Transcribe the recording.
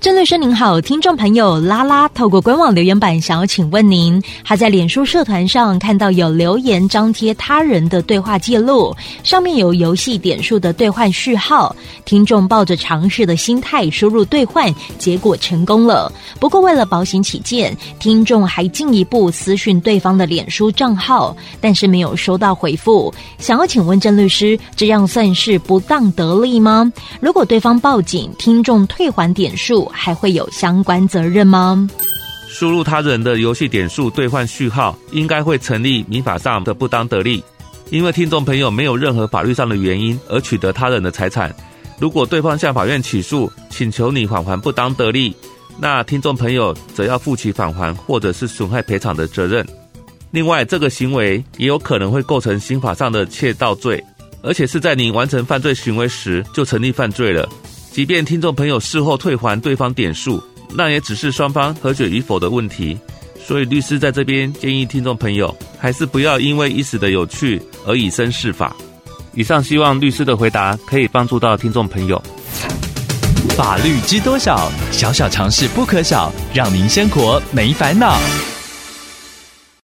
郑律师您好，听众朋友拉拉透过官网留言板想要请问您，他在脸书社团上看到有留言张贴他人的对话记录，上面有游戏点数的兑换序号，听众抱着尝试的心态输入兑换，结果成功了。不过为了保险起见，听众还进一步私讯对方的脸书账号，但是没有收到回复。想要请问郑律师，这样算是不当得利吗？如果对方报警，听众退还点数，还会有相关责任吗？输入他人的游戏点数兑换序号，应该会成立民法上的不当得利，因为听众朋友没有任何法律上的原因而取得他人的财产。如果对方向法院起诉，请求你返还不当得利，那听众朋友则要负起返还或者是损害赔偿的责任。另外，这个行为也有可能会构成刑法上的窃盗罪，而且是在你完成犯罪行为时就成立犯罪了。即便听众朋友事后退还对方点数，那也只是双方和解与否的问题。所以律师在这边建议听众朋友，还是不要因为一时的有趣而以身试法。以上希望律师的回答可以帮助到听众朋友。法律知多少？小小常识不可少，让您生活没烦恼。